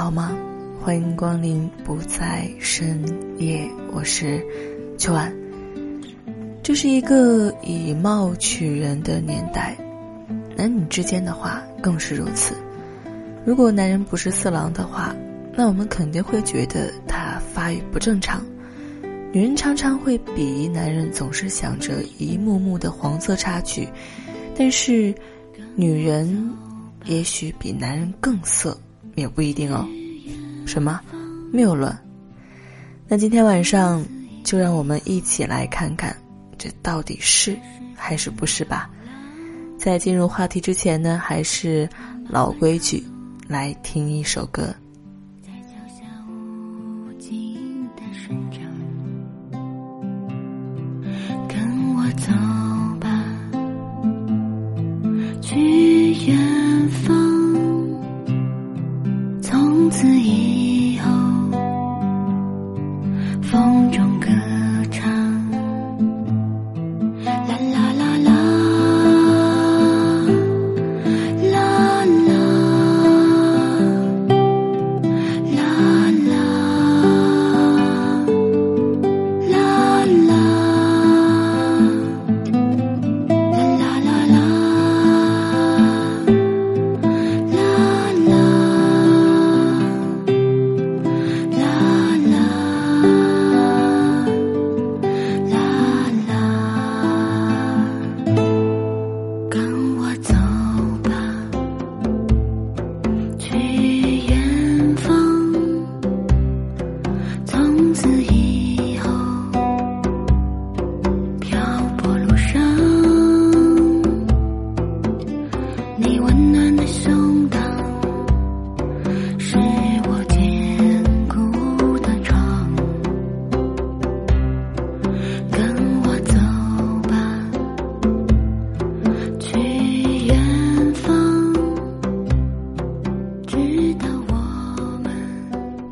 好吗？欢迎光临不在深夜，我是秋晚。这是一个以貌取人的年代，男女之间的话更是如此。如果男人不是色狼的话，那我们肯定会觉得他发育不正常。女人常常会鄙夷男人总是想着一幕幕的黄色插曲，但是女人也许比男人更色，也不一定哦。什么？谬论？那今天晚上就让我们一起来看看，这到底是还是不是吧？在进入话题之前呢，还是老规矩，来听一首歌。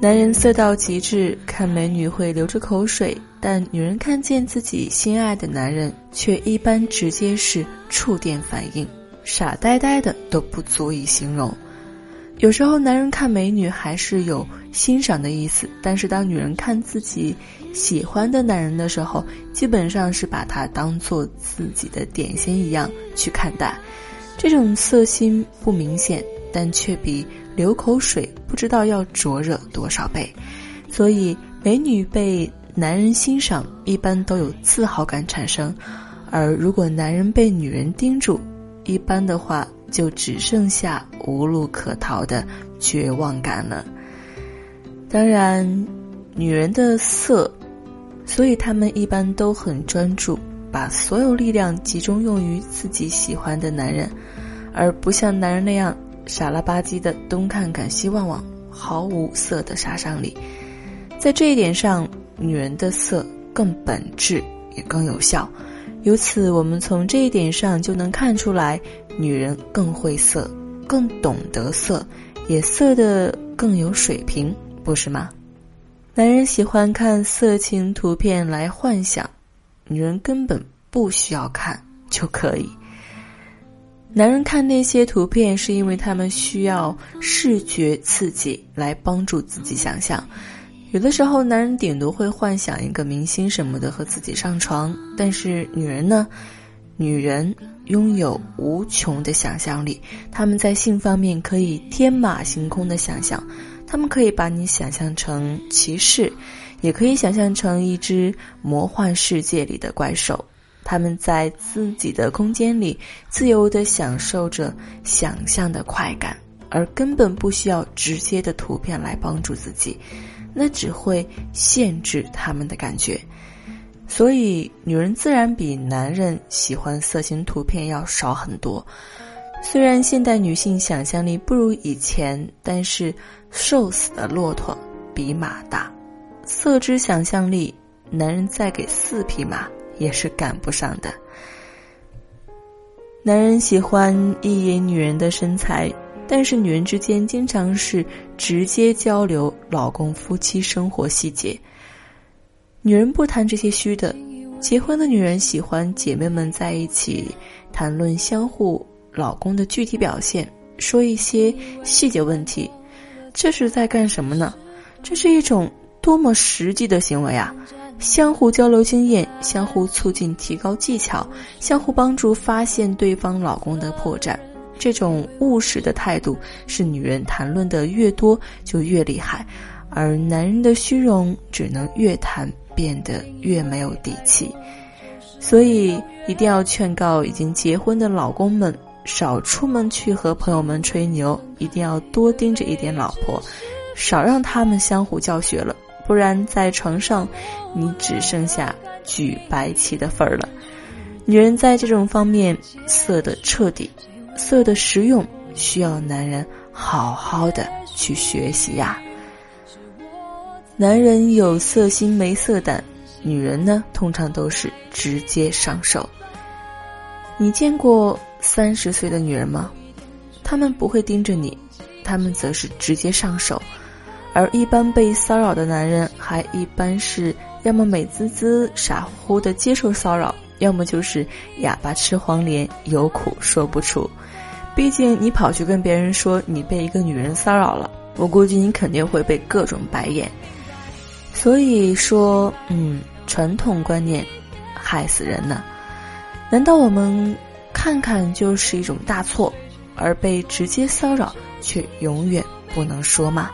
男人色到极致，看美女会流着口水；但女人看见自己心爱的男人，却一般直接是触电反应，傻呆呆的都不足以形容。有时候男人看美女还是有欣赏的意思，但是当女人看自己喜欢的男人的时候，基本上是把他当做自己的点心一样去看待。这种色心不明显，但却比。流口水，不知道要灼热多少倍，所以美女被男人欣赏，一般都有自豪感产生；而如果男人被女人盯住，一般的话就只剩下无路可逃的绝望感了。当然，女人的色，所以他们一般都很专注，把所有力量集中用于自己喜欢的男人，而不像男人那样。傻了吧唧的东看看西望望，毫无色的杀伤力。在这一点上，女人的色更本质，也更有效。由此，我们从这一点上就能看出来，女人更会色，更懂得色，也色的更有水平，不是吗？男人喜欢看色情图片来幻想，女人根本不需要看就可以。男人看那些图片，是因为他们需要视觉刺激来帮助自己想象。有的时候，男人顶多会幻想一个明星什么的和自己上床，但是女人呢？女人拥有无穷的想象力，他们在性方面可以天马行空的想象。他们可以把你想象成骑士，也可以想象成一只魔幻世界里的怪兽。他们在自己的空间里自由地享受着想象的快感，而根本不需要直接的图片来帮助自己，那只会限制他们的感觉。所以女人自然比男人喜欢色情图片要少很多。虽然现代女性想象力不如以前，但是瘦死的骆驼比马大，色之想象力，男人再给四匹马也是赶不上的。男人喜欢一眼女人的身材，但是女人之间经常是直接交流老公夫妻生活细节。女人不谈这些虚的，结婚的女人喜欢姐妹们在一起谈论相互。老公的具体表现，说一些细节问题，这是在干什么呢？这是一种多么实际的行为啊！相互交流经验，相互促进提高技巧，相互帮助发现对方老公的破绽。这种务实的态度，是女人谈论的越多就越厉害，而男人的虚荣只能越谈变得越没有底气。所以，一定要劝告已经结婚的老公们。少出门去和朋友们吹牛，一定要多盯着一点老婆，少让他们相互教学了，不然在床上，你只剩下举白旗的份儿了。女人在这种方面色的彻底，色的实用，需要男人好好的去学习呀。男人有色心没色胆，女人呢，通常都是直接上手。你见过？三十岁的女人吗？她们不会盯着你，她们则是直接上手。而一般被骚扰的男人，还一般是要么美滋滋、傻乎乎的接受骚扰，要么就是哑巴吃黄连，有苦说不出。毕竟你跑去跟别人说你被一个女人骚扰了，我估计你肯定会被各种白眼。所以说，嗯，传统观念害死人呢。难道我们？看看就是一种大错，而被直接骚扰却永远不能说吗。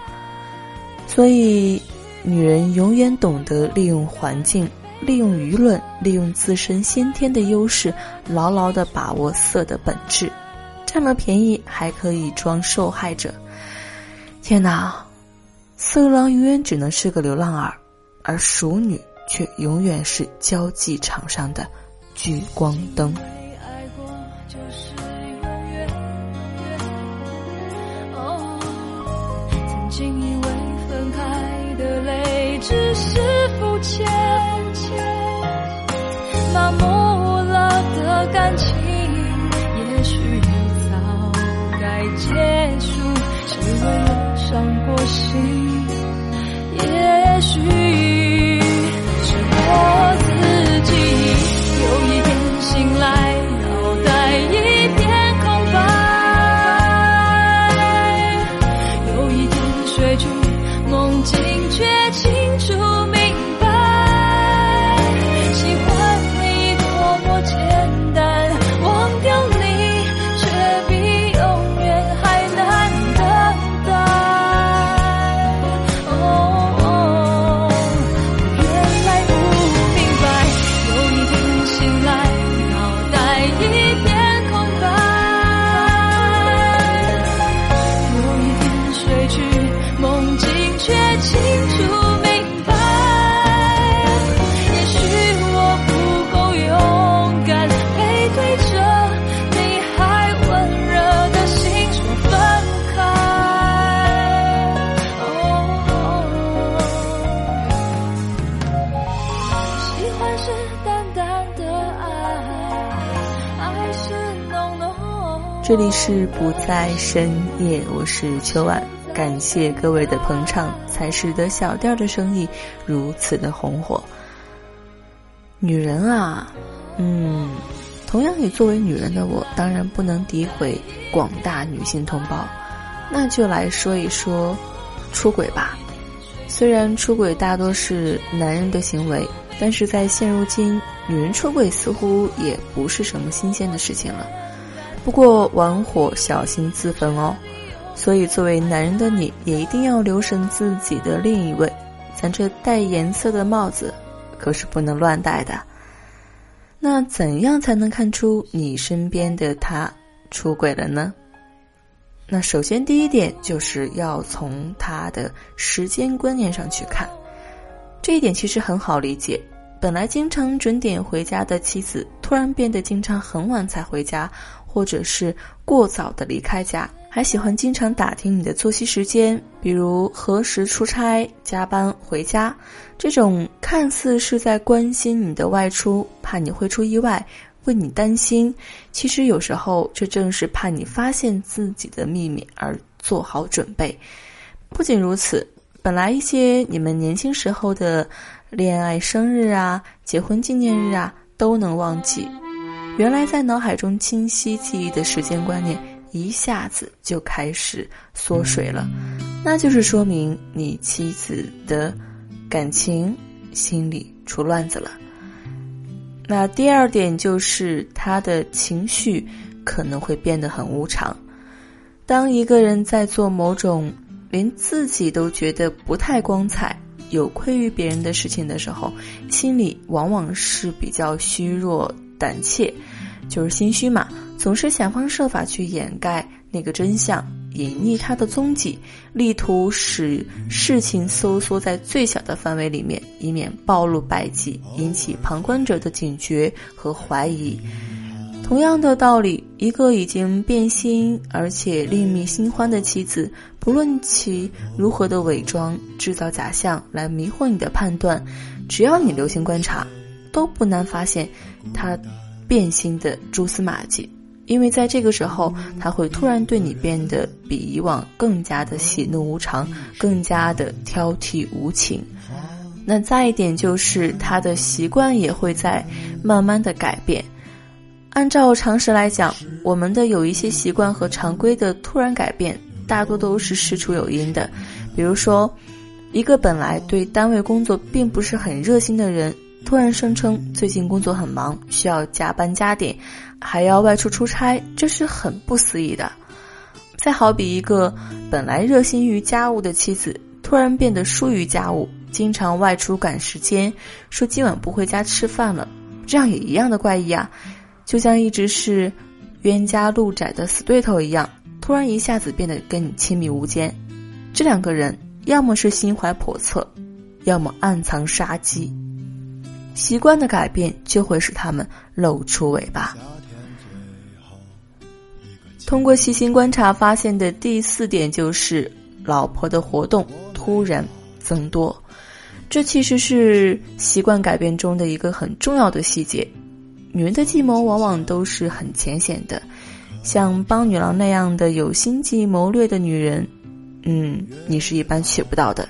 所以，女人永远懂得利用环境、利用舆论、利用自身先天的优势，牢牢的把握色的本质，占了便宜还可以装受害者。天哪，色狼永远只能是个流浪儿，而熟女却永远是交际场上的聚光灯。曾经以为分开的泪只是肤浅，麻木了的感情，结束。谁为了伤过心？这里是不在深夜，我是秋晚，感谢各位的捧场，才使得小调的生意如此的红火。女人啊，嗯，同样也作为女人的我，当然不能诋毁广大女性同胞，那就来说一说出轨吧。虽然出轨大多是男人的行为，但是在现如今，女人出轨似乎也不是什么新鲜的事情了。不过玩火小心自焚哦，所以作为男人的你也一定要留神自己的另一位，咱这戴颜色的帽子可是不能乱戴的。那怎样才能看出你身边的他出轨了呢？那首先第一点就是要从他的时间观念上去看，这一点其实很好理解。本来经常准点回家的妻子，突然变得经常很晚才回家，或者是过早的离开家，还喜欢经常打听你的作息时间，比如何时出差、加班回家。这种看似是在关心你的外出，怕你会出意外，为你担心，其实有时候这正是怕你发现自己的秘密而做好准备。不仅如此，本来一些你们年轻时候的恋爱生日啊、结婚纪念日啊都能忘记，原来在脑海中清晰记忆的时间观念一下子就开始缩水了，那就是说明你妻子的。感情心里出乱子了。那第二点就是他的情绪可能会变得很无常。当一个人在做某种连自己都觉得不太光彩、有愧于别人的事情的时候，心里往往是比较虚弱、胆怯，就是心虚嘛，总是想方设法去掩盖那个真相。隐匿他的踪迹，力图使事情收缩在最小的范围里面，以免暴露败绩，引起旁观者的警觉和怀疑。同样的道理，一个已经变心而且另觅新欢的妻子，不论其如何的伪装、制造假象来迷惑你的判断，只要你留心观察，都不难发现他变心的蛛丝马迹。因为在这个时候，他会突然对你变得比以往更加的喜怒无常，更加的挑剔无情。那再一点就是，他的习惯也会在慢慢的改变。按照常识来讲，我们的有一些习惯和常规的突然改变，大多都是事出有因的。比如说，一个本来对单位工作并不是很热心的人。突然声称最近工作很忙，需要加班加点，还要外出出差，这是很不思议的。再好比一个本来热心于家务的妻子，突然变得疏于家务，经常外出赶时间，说今晚不回家吃饭了，这样也一样的怪异啊！就像一直是冤家路窄的死对头一样，突然一下子变得跟你亲密无间。这两个人要么是心怀叵测，要么暗藏杀机。习惯的改变就会使他们露出尾巴。通过细心观察发现的第四点就是，老婆的活动突然增多，这其实是习惯改变中的一个很重要的细节。女人的计谋往往都是很浅显的，像帮女郎那样的有心计谋略的女人，嗯，你是一般娶不到的，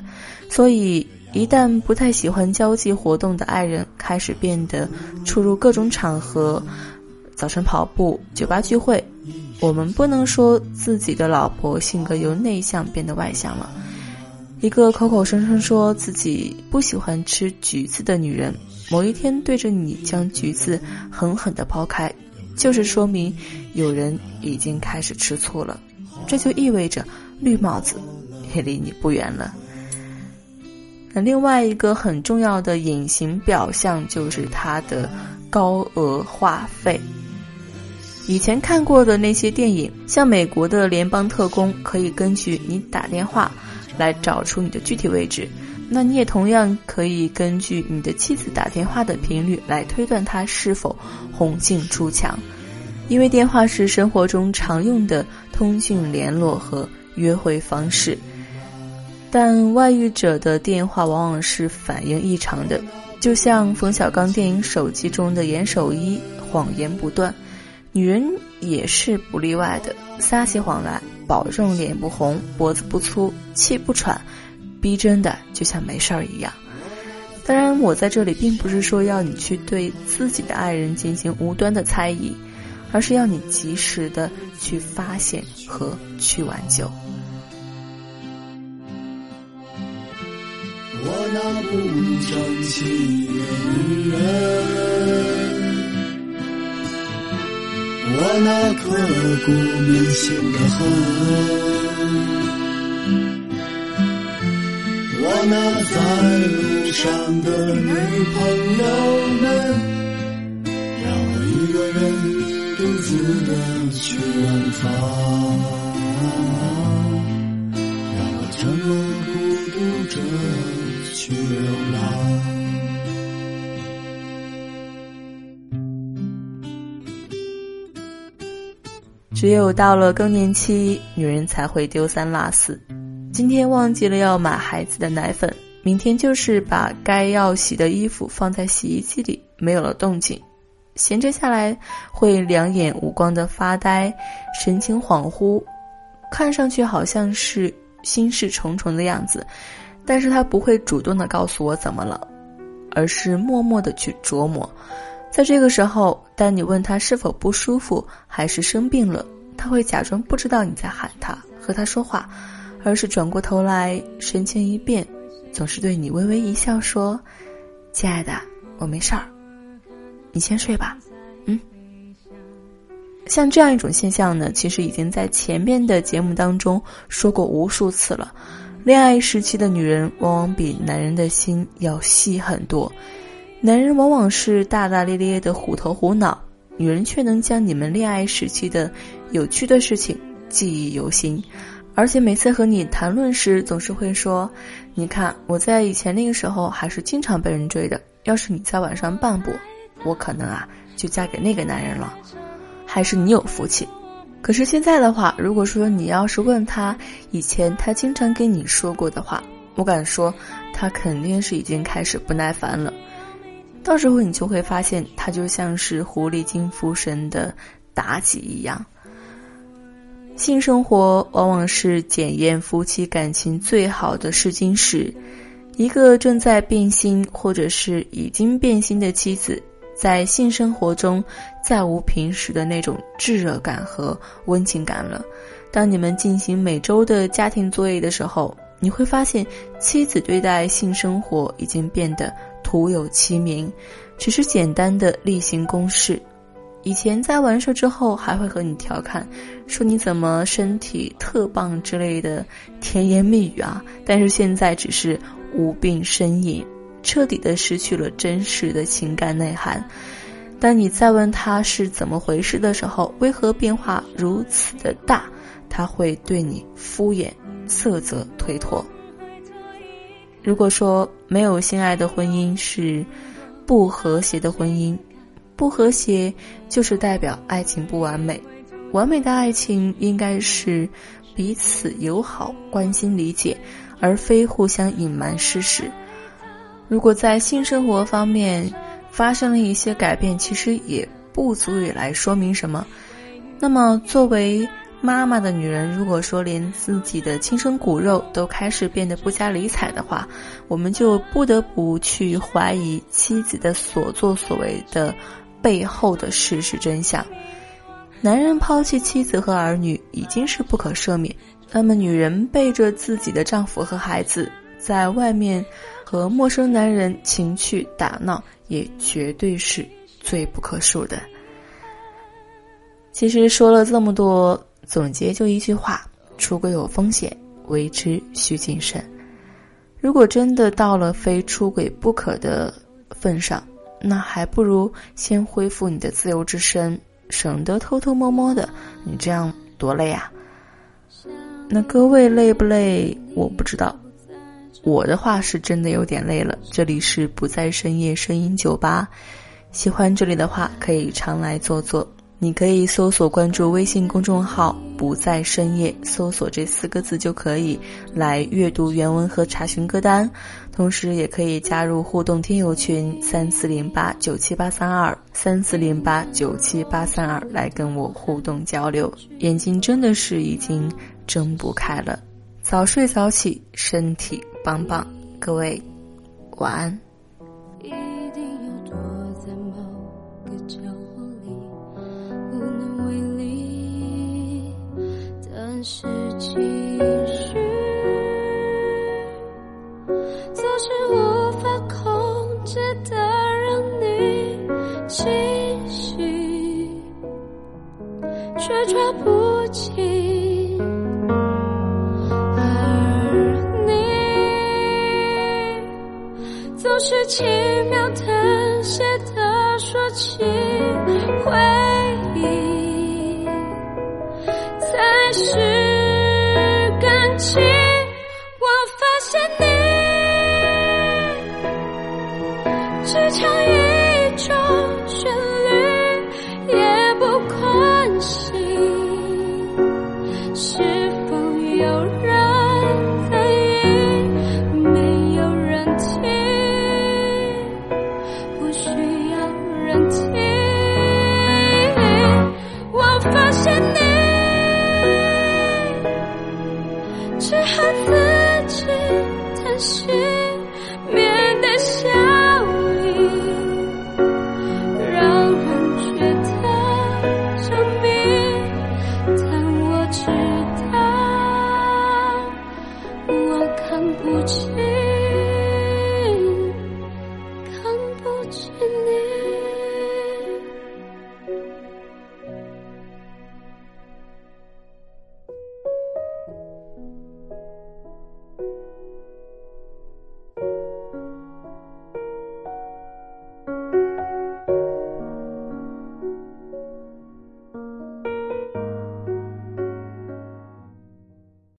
所以。一旦不太喜欢交际活动的爱人开始变得出入各种场合，早晨跑步、酒吧聚会，我们不能说自己的老婆性格由内向变得外向了。一个口口声声说自己不喜欢吃橘子的女人，某一天对着你将橘子狠狠地抛开，就是说明有人已经开始吃醋了。这就意味着绿帽子也离你不远了。那另外一个很重要的隐形表象就是他的高额话费。以前看过的那些电影，像美国的联邦特工可以根据你打电话来找出你的具体位置，那你也同样可以根据你的妻子打电话的频率来推断他是否红杏出墙，因为电话是生活中常用的通讯联络和约会方式。但外遇者的电话往往是反应异常的，就像冯小刚电影《手机》中的严守一，谎言不断，女人也是不例外的，撒起谎来，保证脸不红，脖子不粗，气不喘，逼真的就像没事儿一样。当然，我在这里并不是说要你去对自己的爱人进行无端的猜疑，而是要你及时的去发现和去挽救。我那不争气的女人，我那刻骨铭心的恨，我那在路上的女朋友们，让我一个人独自的去远方，只有到了更年期，女人才会丢三落四。今天忘记了要买孩子的奶粉，明天就是把该要洗的衣服放在洗衣机里，没有了动静。闲着下来会两眼无光的发呆，神情恍惚，看上去好像是心事重重的样子，但是他不会主动的告诉我怎么了，而是默默的去琢磨。在这个时候，当你问他是否不舒服，还是生病了，他会假装不知道你在喊他，和他说话，而是转过头来，神情一变，总是对你微微一笑，说：“亲爱的，我没事儿。”你先睡吧，嗯。像这样一种现象呢，其实已经在前面的节目当中说过无数次了。恋爱时期的女人往往比男人的心要细很多，男人往往是大大咧咧的虎头虎脑，女人却能将你们恋爱时期的有趣的事情记忆犹新，而且每次和你谈论时，总是会说：“你看，我在以前那个时候还是经常被人追的，要是你在晚上半步。”我可能啊，就嫁给那个男人了，还是你有福气。可是现在的话，如果说你要是问他以前他经常跟你说过的话，我敢说他肯定是已经开始不耐烦了。到时候你就会发现，他就像是狐狸精附身的妲己一样。性生活往往是检验夫妻感情最好的试金石。一个正在变心或者是已经变心的妻子。在性生活中，再无平时的那种炙热感和温情感了。当你们进行每周的家庭作业的时候，你会发现，妻子对待性生活已经变得徒有其名，只是简单的例行公事。以前在完事之后，还会和你调侃，说你怎么身体特棒之类的甜言蜜语啊。但是现在只是无病呻吟。彻底的失去了真实的情感内涵。当你再问他是怎么回事的时候，为何变化如此的大？他会对你敷衍、色泽、推脱。如果说没有性爱的婚姻是不和谐的婚姻，不和谐就是代表爱情不完美。完美的爱情应该是彼此友好、关心、理解，而非互相隐瞒事实。如果在性生活方面发生了一些改变，其实也不足以来说明什么。那么，作为妈妈的女人，如果说连自己的亲生骨肉都开始变得不加理睬的话，我们就不得不去怀疑妻子的所作所为的背后的事实真相。男人抛弃妻子和儿女已经是不可赦免，那么女人背着自己的丈夫和孩子在外面。和陌生男人情趣打闹，也绝对是罪不可恕的。其实说了这么多，总结就一句话：出轨有风险，为之需谨慎。如果真的到了非出轨不可的份上，那还不如先恢复你的自由之身，省得偷偷摸摸的。你这样多累啊！那各位累不累？我不知道。我的话是真的有点累了。这里是不在深夜声音酒吧，喜欢这里的话可以常来坐坐。你可以搜索关注微信公众号“不在深夜”，搜索这四个字就可以来阅读原文和查询歌单。同时，也可以加入互动听友群三四零八九七八三二三四零八九七八三二来跟我互动交流。眼睛真的是已经睁不开了。早睡早起，身体棒棒。各位，晚安。是继续，总是无法控制的让你清醒，却抓不紧。而你总是轻描淡写的说起